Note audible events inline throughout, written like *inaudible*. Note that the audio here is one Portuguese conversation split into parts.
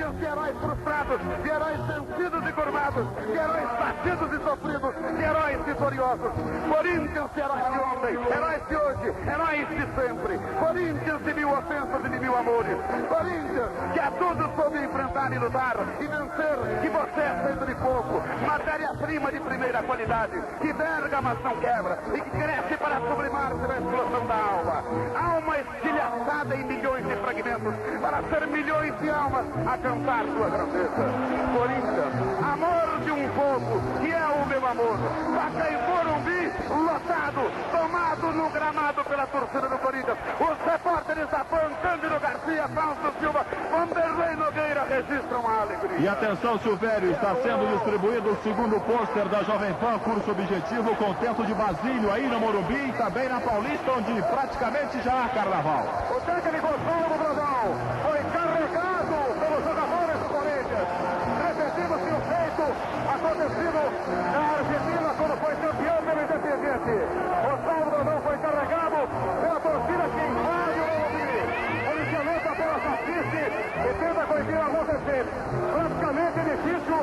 De heróis frustrados, de heróis vencidos e curvados, de heróis batidos e sofridos, de heróis vitoriosos. Corinthians heróis de ontem, heróis de hoje, heróis de sempre. Corinthians de mil ofensas e de mil amores. Corinthians que a todos soube enfrentar e lutar e vencer, que você é feito de fogo, matéria-prima de primeira qualidade, que verga mas não quebra e que cresce para sublimar-se na explosão da alma. Alma estilhaçada em milhões de fragmentos para ser milhões de almas a cantar sua grandeza. Corinthians, amor de um povo, que é o meu amor. Pacaembu Morumbi, lotado, tomado no gramado pela torcida do Corinthians. Os repórteres da PAN, Cândido Garcia, Fausto Silva, Vanderlei Nogueira registram a alegria. E atenção, Silvério, está sendo distribuído o segundo pôster da Jovem Pan, curso objetivo, contento de Basílio, aí no Morumbi e também na Paulista, onde praticamente já há carnaval. O técnico Paulo Brodão foi e tenta conhecer o acontecer. Praticamente é difícil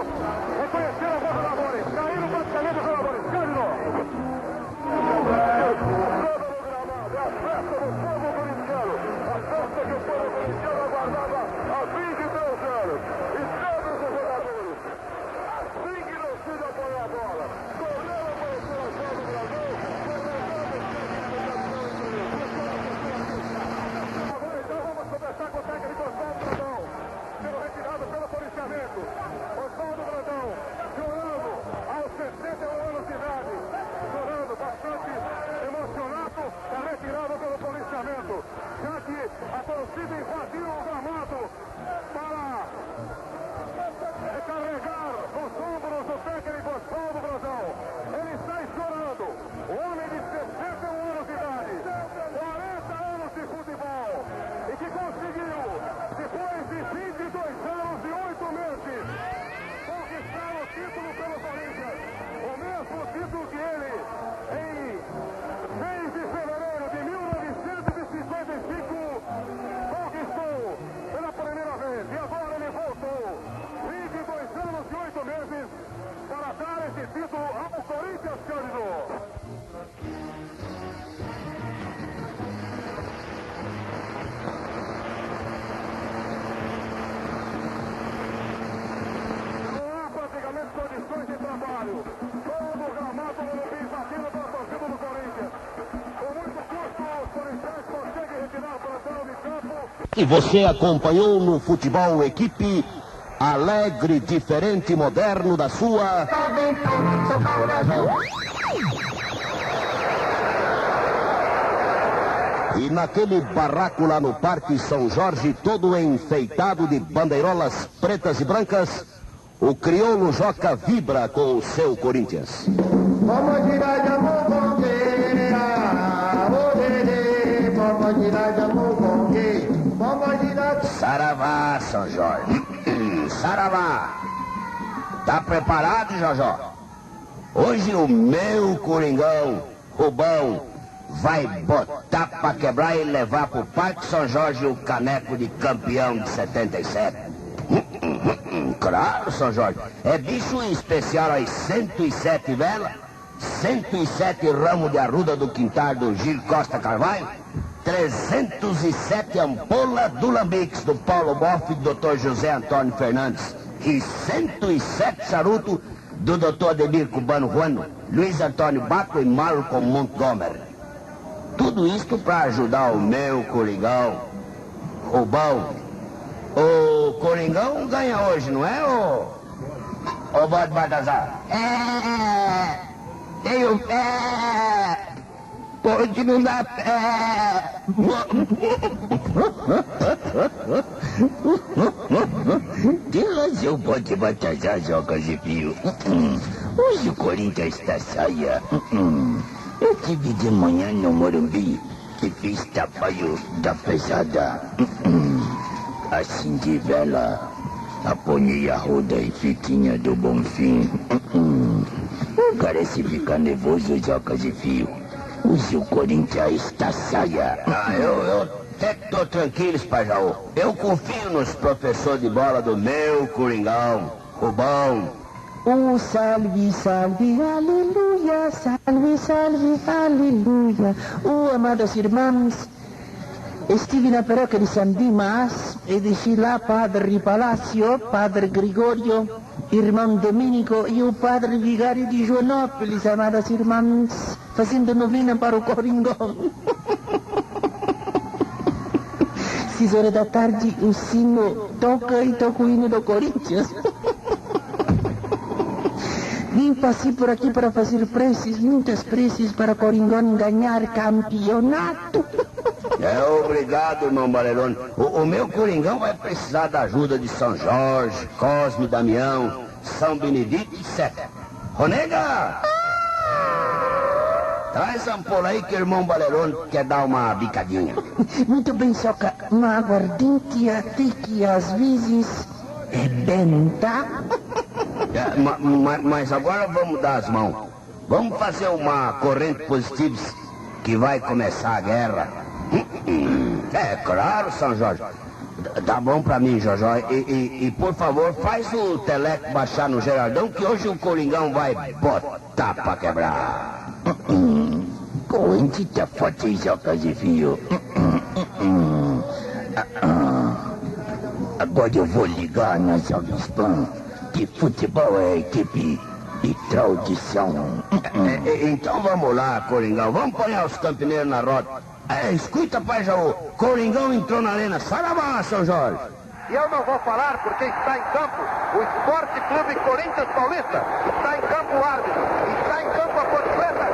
reconhecer alguns jogadores. Caíram praticamente os jogadores. Cândido. A festa do povo corintiano. A festa que o povo corintiano aguardava há 23 anos. E todos os jogadores, assim que não se apoiar a bola, correram para o coração do Brasil. E você acompanhou no futebol equipe alegre, diferente, moderno da sua. E naquele barraco lá no Parque São Jorge, todo enfeitado de bandeirolas pretas e brancas, o crioulo Joca vibra com o seu Corinthians. Vamos tirar São Jorge. *coughs* Saravá. Tá preparado, Jojó? Hoje o meu Coringão, Rubão, vai botar pra quebrar e levar pro Parque São Jorge o caneco de campeão de 77. *coughs* Claro, São Jorge. É bicho especial às 107 velas, 107 ramos de arruda do quintal do Gil Costa Carvalho, 307 ampolas do Lambix do Paulo Boff e do Dr. José Antônio Fernandes e 107 charuto do Dr. Ademir Cubano Juano, Luiz Antônio Baco e Malcolm Montgomery. Tudo isto para ajudar o meu Coringão, Rubão. O Coringão ganha hoje, não é, ô? Ô, Bode Baltazar? É, tenho fé. Pode não dar fé. Tem razão, Bode Baltazar, joga de fio. Hoje o Corinthians está saia. Eu tive de manhã no Morumbi e fiz trabalho da pesada. Assim de vela, aponhei a roda e fitinha do Bonfim. Parece ficar nervoso, joca de fio. Hoje o Corinthians está saia. Ah, eu, eu Até tô tranquilos, Pajaú. Eu confio nos professores de bola do meu Coringão. O bom. Oh, salve, salve, aleluia, salve, salve, aleluia. Oh, amados irmãos, estive na paróquia de San Dimas e deixei lá Padre Palácio, Padre Gregorio, irmão Domenico e o Padre Vigário de Joanópolis, amados irmãos, fazendo novena para o Coringão. Seis horas da tarde, o sino toca e toca o hino do Corinthians. Vim passei por aqui para fazer preces, muitas preces para Coringão ganhar campeonato. É obrigado, irmão Valerone. O, o meu Coringão vai precisar da ajuda de São Jorge, Cosme Damião, São Benedito, etc. Ronega! Traz a ampola aí que o irmão Valerone quer dar uma bicadinha. *laughs* Muito bem, Soca, uma aguardente até que às vezes é benta. *laughs* É, ma- ma- mas agora vamos dar as mãos. Vamos fazer uma corrente positiva que vai começar a guerra. *laughs* É claro, São Jorge. Dá bom pra mim, Jojó. E, e- e, por favor, faz o teleco baixar no Gerardão que hoje o Coringão vai botar pra quebrar. Corrente forte, Soca de fio. Agora eu vou ligar na Salvispam, que futebol é equipe de tradição. Então vamos lá, Coringão. Vamos pôr os campineiros na roda. É, escuta, pai Jaú. Coringão entrou na arena. Saravá, São Jorge. E eu não vou falar porque está em campo o Esporte Clube Corinthians Paulista. Está em campo o árbitro. Está em campo a cor preta.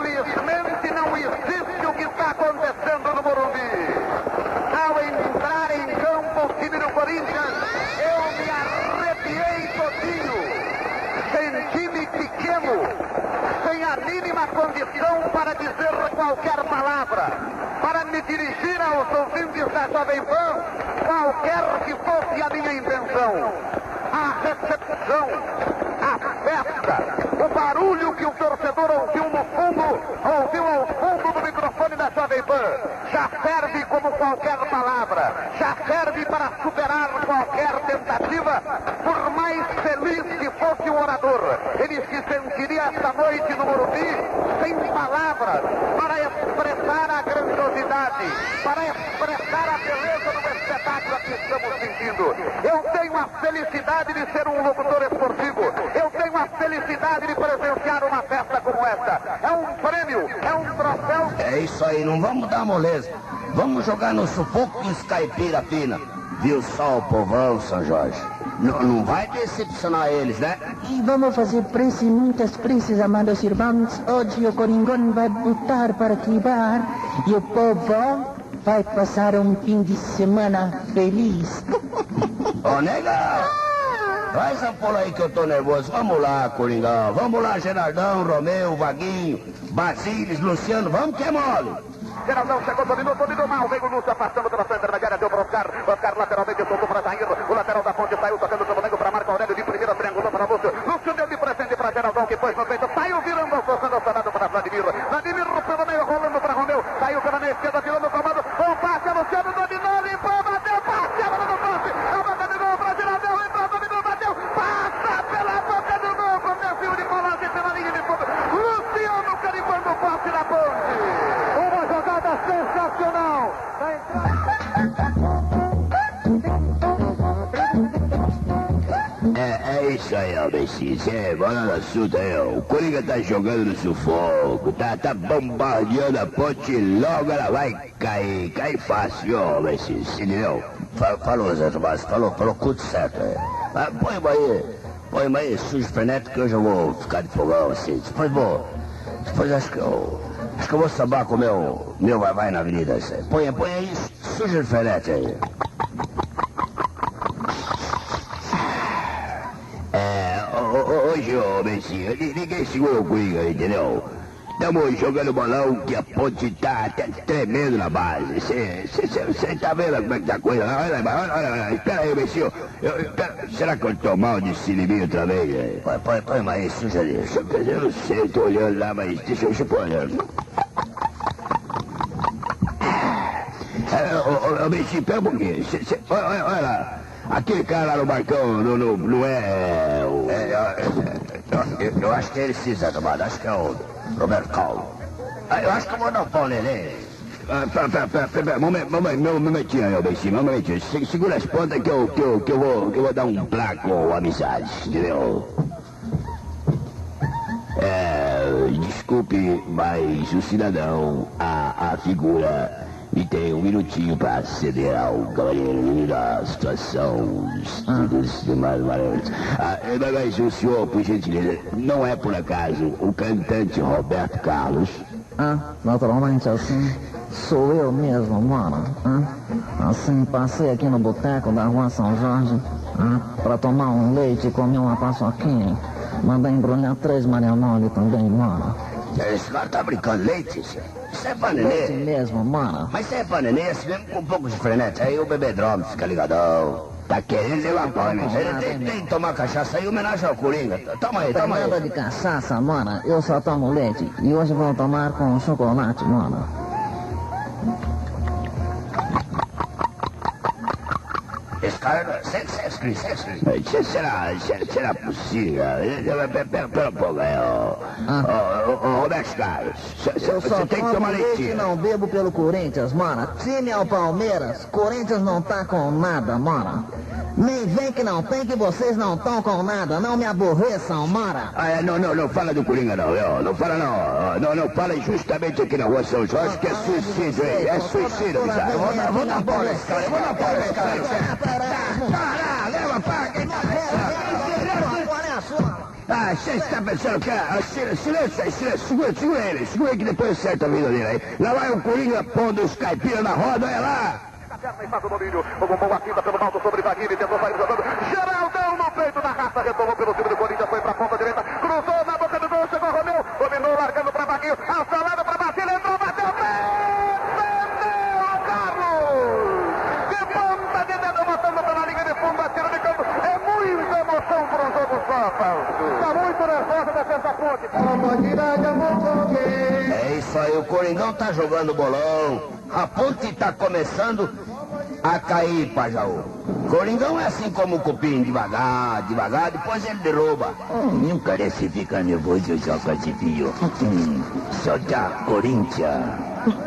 Simplesmente não existe o que está acontecendo no Morumbi. Ao entrar em campo o time do Corinthians, eu me arrepiei todinho. Sem time pequeno, sem a mínima condição para dizer qualquer palavra, para me da Jovem Pan, qualquer que fosse a minha intenção. A recepção, a festa, o barulho que o torcedor ouviu no fundo, ouviu ao fundo do microfone da Jovem Pan, já serve como qualquer palavra, já serve para superar qualquer tentativa, que fosse o orador. Ele se sentiria esta noite no Morumbi sem palavras para expressar a grandiosidade, para expressar a beleza do espetáculo que estamos sentindo. Eu tenho a felicidade de ser um locutor esportivo. Eu tenho a felicidade de presenciar uma festa como esta. É um prêmio, é um troféu É isso aí, não vamos dar moleza. Vamos jogar no sufoco dos caipira fina. Viu só o povão, São Jorge? Não, não vai decepcionar eles, né? E vamos fazer prece, muitas preces, amados irmãos. Hoje o Coringão vai botar para quebrar e o povo vai passar um fim de semana feliz. *laughs* Ô, nega! Traz a pola aí que eu tô nervoso. Vamos lá, Coringão. Vamos lá, Gerardão, Romeu, Vaguinho, Basílios, Luciano. Vamos que é mole. Geraldão chegou, dominou, dominou mal. Veio o Lúcio afastando pela sua intermediária, deu para Oscar. Oscar Ó, Messias. É, bora no assunto aí, ó. O Coringa tá jogando no sufoco, tá, tá bombardeando a ponte logo ela vai cair. Cai fácil, ó, Messias. Entendeu? Fa- Falou, Zé Tomás. Falou, falou tudo certo, é. Mas põe aí. Põe aí, sujo frenético que eu vou ficar de fogão, assim. Depois vou. Depois acho que eu. Acho que eu vou sambar com o meu. Meu vai vai na avenida. Assim. Põe, põe aí, sujo frenético aí. Ô, Messinho, ninguém segura o Coringa, entendeu? Estamos jogando bolão que a ponte tá tremendo na base. Você tá vendo como é que tá a coisa? Olha, olha, olha, olha. Espera aí, Messinho. Eu, eu, será que eu tô mal de cineminho outra vez? Põe, põe, põe mais suja ali. Eu não sei, tô olhando lá, mas deixa eu pôr olhando. Ô, Messinho, pera um pouquinho. Cê, cê, olha, olha lá. Aquele cara lá no barcão não, não, não é. O... é eu, eu, acho que ele sim, Zé Tomado. Acho que é o. Roberto Calvo. Ah, eu acho que eu vou dar pau nele. Pera, pera, pera, pera, momento, momento, momentinho aí, Beicinho, um momentinho. Segura as pontas que eu, que eu, que eu, vou, que eu vou dar um placo amizade, entendeu? É, desculpe, mas o cidadão, a, a figura e tem um minutinho para ceder ao cavaleiro da situação, estudos demais maravilhosos. Ah, mas o senhor, por gentileza, não é por acaso o cantante Roberto Carlos? Ah, naturalmente assim. Sou eu mesmo, mano. Ah, assim, passei aqui no boteco da rua São Jorge ah, para tomar um leite e comer uma paçoquinha. Mandei embrulhar três Marianole também, mano. Esse cara tá brincando leite, isso é panenê. Leite mesmo, mano. Mas isso é panenê, mesmo com um pouco de frenete. Aí o bebê drome fica ligadão. Tá querendo levar pau, né? Ele tem, tem que tomar cachaça aí, homenagem ao Coringa. Toma aí, toma aí. Nada de cachaça, mano. Eu só tomo leite. E hoje vou tomar com chocolate, mano. Esse cara, sexy, sexy. Será, será possível? Pera, pera um pouco aí, ô. Roberto Carlos. Você tem que tomar leitinho. não bebo pelo Corinthians, mano. Time ao Palmeiras, Corinthians não tá com nada, mano. Nem vem que não tem que vocês não estão com nada. Não me aborreçam, mora. Ah, é, não, não, não fala do Coringa, não. Eu, não fala, não. Não, não, fala justamente aqui na rua São Jorge, que é suicídio, hein? É suicídio. Eu vou dar, vou dar bola esse cara, vou dar bola esse cara. Para, leva, paga. Ah, você está pensando que... Ah, silêncio silêncio. Segura, segura ele. Segura que depois acerta a vida dele aí. Lá vai o Coringa pondo os caipiras na roda, olha lá perna e faz o domínio. O bombom atinta pelo alto sobre Vaguinho e tentou sair jogando. Geraldão no peito da raça, retomou pelo time do Corinthians, foi pra ponta direita, cruzou na boca do gol, chegou Romeu, dominou, largando pra Vaguinho, assalado pra Basílio, entrou, bateu, defendeu Carlos! De ponta de dedo, botando pela linha de fundo, atira de campo. É muita emoção para um jogo só, Fausto. Está muito nervosa a defesa ponte. É isso aí, o Coringão tá jogando bolão. A ponte tá começando a cair, Pajaú. Coringão é assim como o cupim, devagar, devagar, depois ele derruba. Hum, nunca se fica nervoso, joga de fio. Hum, só da Corinthians.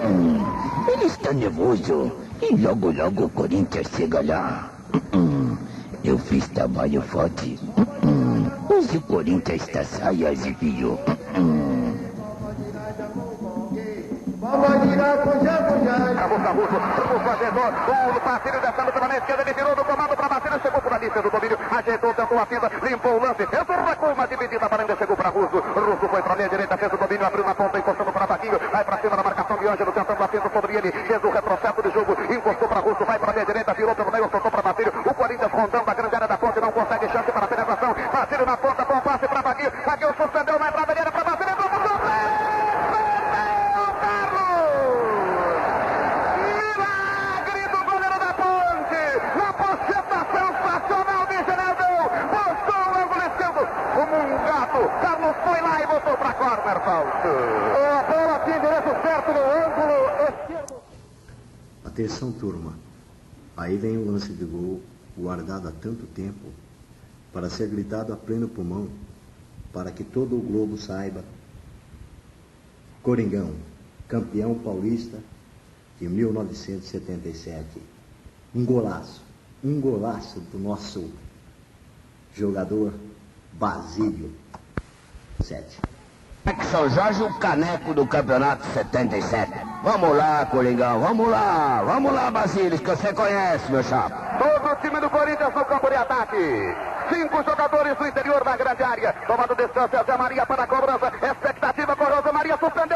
Hum, ele está nervoso. E logo, logo o Corinthians chega lá. Hum, eu fiz trabalho forte. Hum, hoje o Corinthians está saia de fio. Hum. Acabou Caruso, o fazedor, o parceiro descendo pela meia esquerda, ele virou no comando para Marcelo, chegou por ali, fez o domínio, ajeitou, tentou a fita, limpou o lance, fez o recuo, uma dividida, Baranga chegou para Russo, Russo foi para a meia direita, fez o domínio, abriu na ponta, encostando para Vaquinho, vai para cima da marcação de Ângelo, tentando a fita sobre ele, fez o retrocesso de jogo, encostou para Russo, vai para a meia direita, virou pelo meio, soltou para Basílio, o Corinthians rondando a grande área da ponte, não consegue chance para a penetração, Basílio na ponta, bom passe para Vaquinho, Vaquinho suspendeu, vai para a avenida, para Basílio, entrou para o Carlos foi lá e botou para corner, Fausto. A bola tinha endereço certo no ângulo esquerdo. Atenção, turma. Aí vem o lance de gol guardado há tanto tempo para ser gritado a pleno pulmão, para que todo o globo saiba. Coringão, campeão paulista de 1977. Um golaço, um golaço do nosso jogador Basílio. 77. São Jorge, o caneco do campeonato 77. Vamos lá, Coringão, vamos lá, vamos lá, Basílio, que você conhece, meu chapa. Todo o time do Corinthians no campo de ataque. Cinco jogadores do interior da grande área. Tomando distância, Zé Maria para a cobrança. Expectativa com José Maria. Suspendeu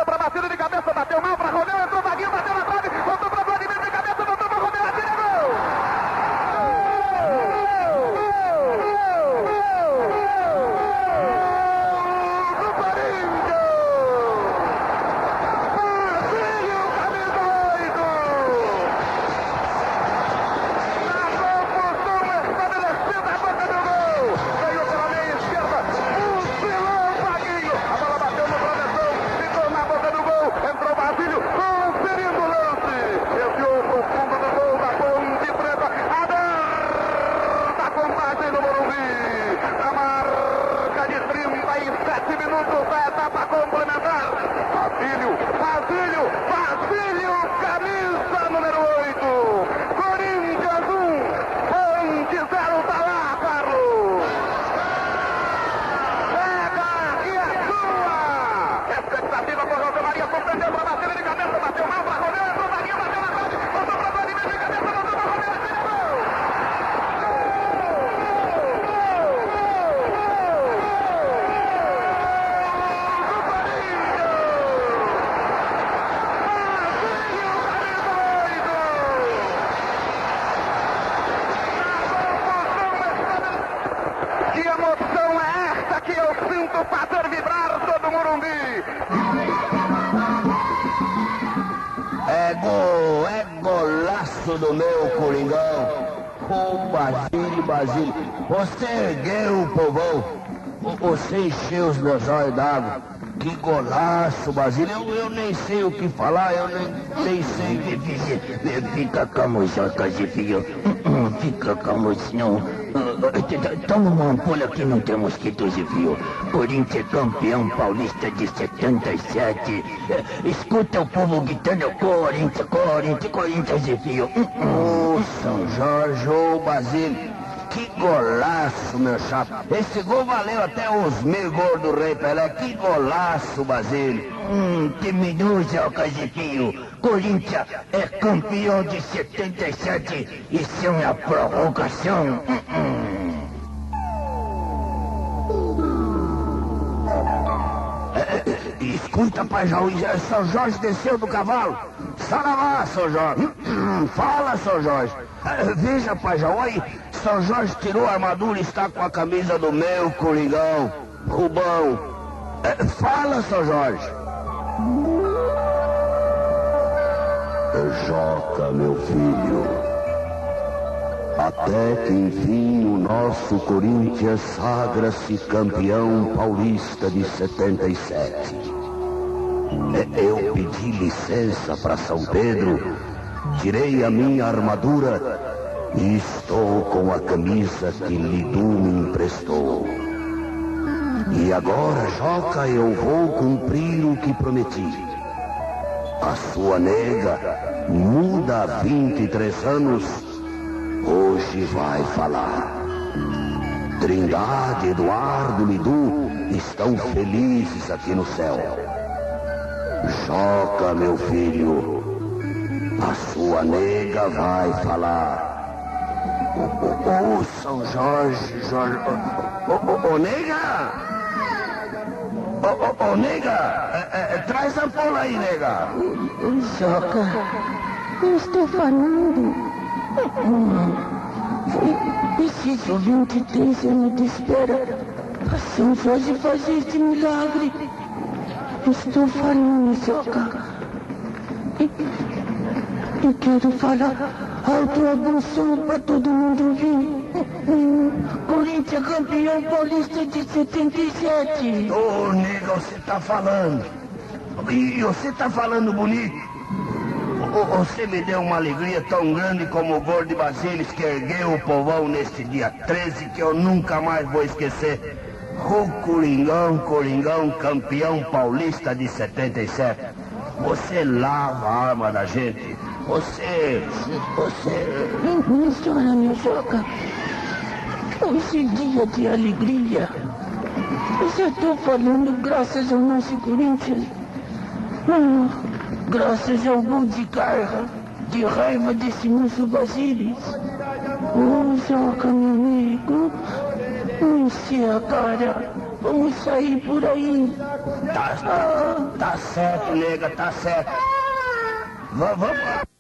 Basílio. Basílio. Basílio. Camisa número 8. Corinthians 1. Ponte 0. Tá lá, Carlos. Pega e é sua! Expectativa por José Maria, suspendeu para bater de cabeça, bateu mal para Romeu, entrou Marinho, bateu na frente, voltou para Vladimir de cabeça, voltou para Romeu, atira gol! Do Corinthians! Marcinho, camisa 8! Que emoção é essa que sinto fazer vibrar todo o Morumbi? É gol, é golaço do meu Coringão. Ô Basílio, Basílio, você ergueu o povão, você encheu os meus olhos d'água. Que golaço, Basílio. Eu, eu nem sei o que falar, eu nem, nem sei o que dizer. Fica calmo, Jota de. Fica calmo, senhor. Toma uma ampulha que não tem mosquitos de fio. Corinthians é campeão paulista de 77. Eh, Escuta o povo gritando Corinthians, Corinthians, Corinthians de fio. Ô, São Jorge, ô Basílio. Que golaço, meu chapa. Esse gol valeu até os mil gols do Rei Pelé. Que golaço, Basílio. Hum, diminuiu o Casipinho. Corinthians é campeão de 77. Isso é uma prorrogação. Hum, hum. Escuta, pai São Jorge desceu do cavalo. Saravá, São Jorge. Hum, Fala, São Jorge. É, Veja, pai aí, São Jorge tirou a armadura e está com a camisa do meu Coringão, Rubão. É, Fala, São Jorge. Joca, meu filho. Até que enfim o nosso Corinthians sagra-se campeão paulista de 77. Eu pedi licença para São Pedro, tirei a minha armadura e estou com a camisa que Lidu me emprestou. E agora, Joca, eu vou cumprir o que prometi. A sua nega, muda há 23 anos, hoje vai falar. Trindade, Eduardo, Lidu estão felizes aqui no céu. Joca, meu filho, a sua nega vai falar. Ô, São Jorge, Jorge. Ô, nega! Ô, nega, é, é, traz a ampola aí, nega. Joca, eu estou falando. Preciso 23 anos de espera para São Jorge fazer este milagre. Estou falando, Joca. E- Eu quero falar alto a bom para todo mundo ouvir. Corinthians campeão paulista de 77. Ô, nega, você tá falando. E você tá falando bonito. Você me deu uma alegria tão grande como o gol de Basilis que ergueu o povão neste dia 13 que eu nunca mais vou esquecer. O Coringão, Coringão, campeão paulista de 77. Você lava a alma da gente. Você, você... Chora, meu Joca. Hoje é dia de alegria. Eu estou falando graças ao nosso Corinthians. Ah, graças ao gol de garra, de raiva desse moço Basilis. Oh, Joca, meu amigo. Lúcia, cara, vamos sair por aí. Tá, tá certo, nega, tá certo. Va- Vamos.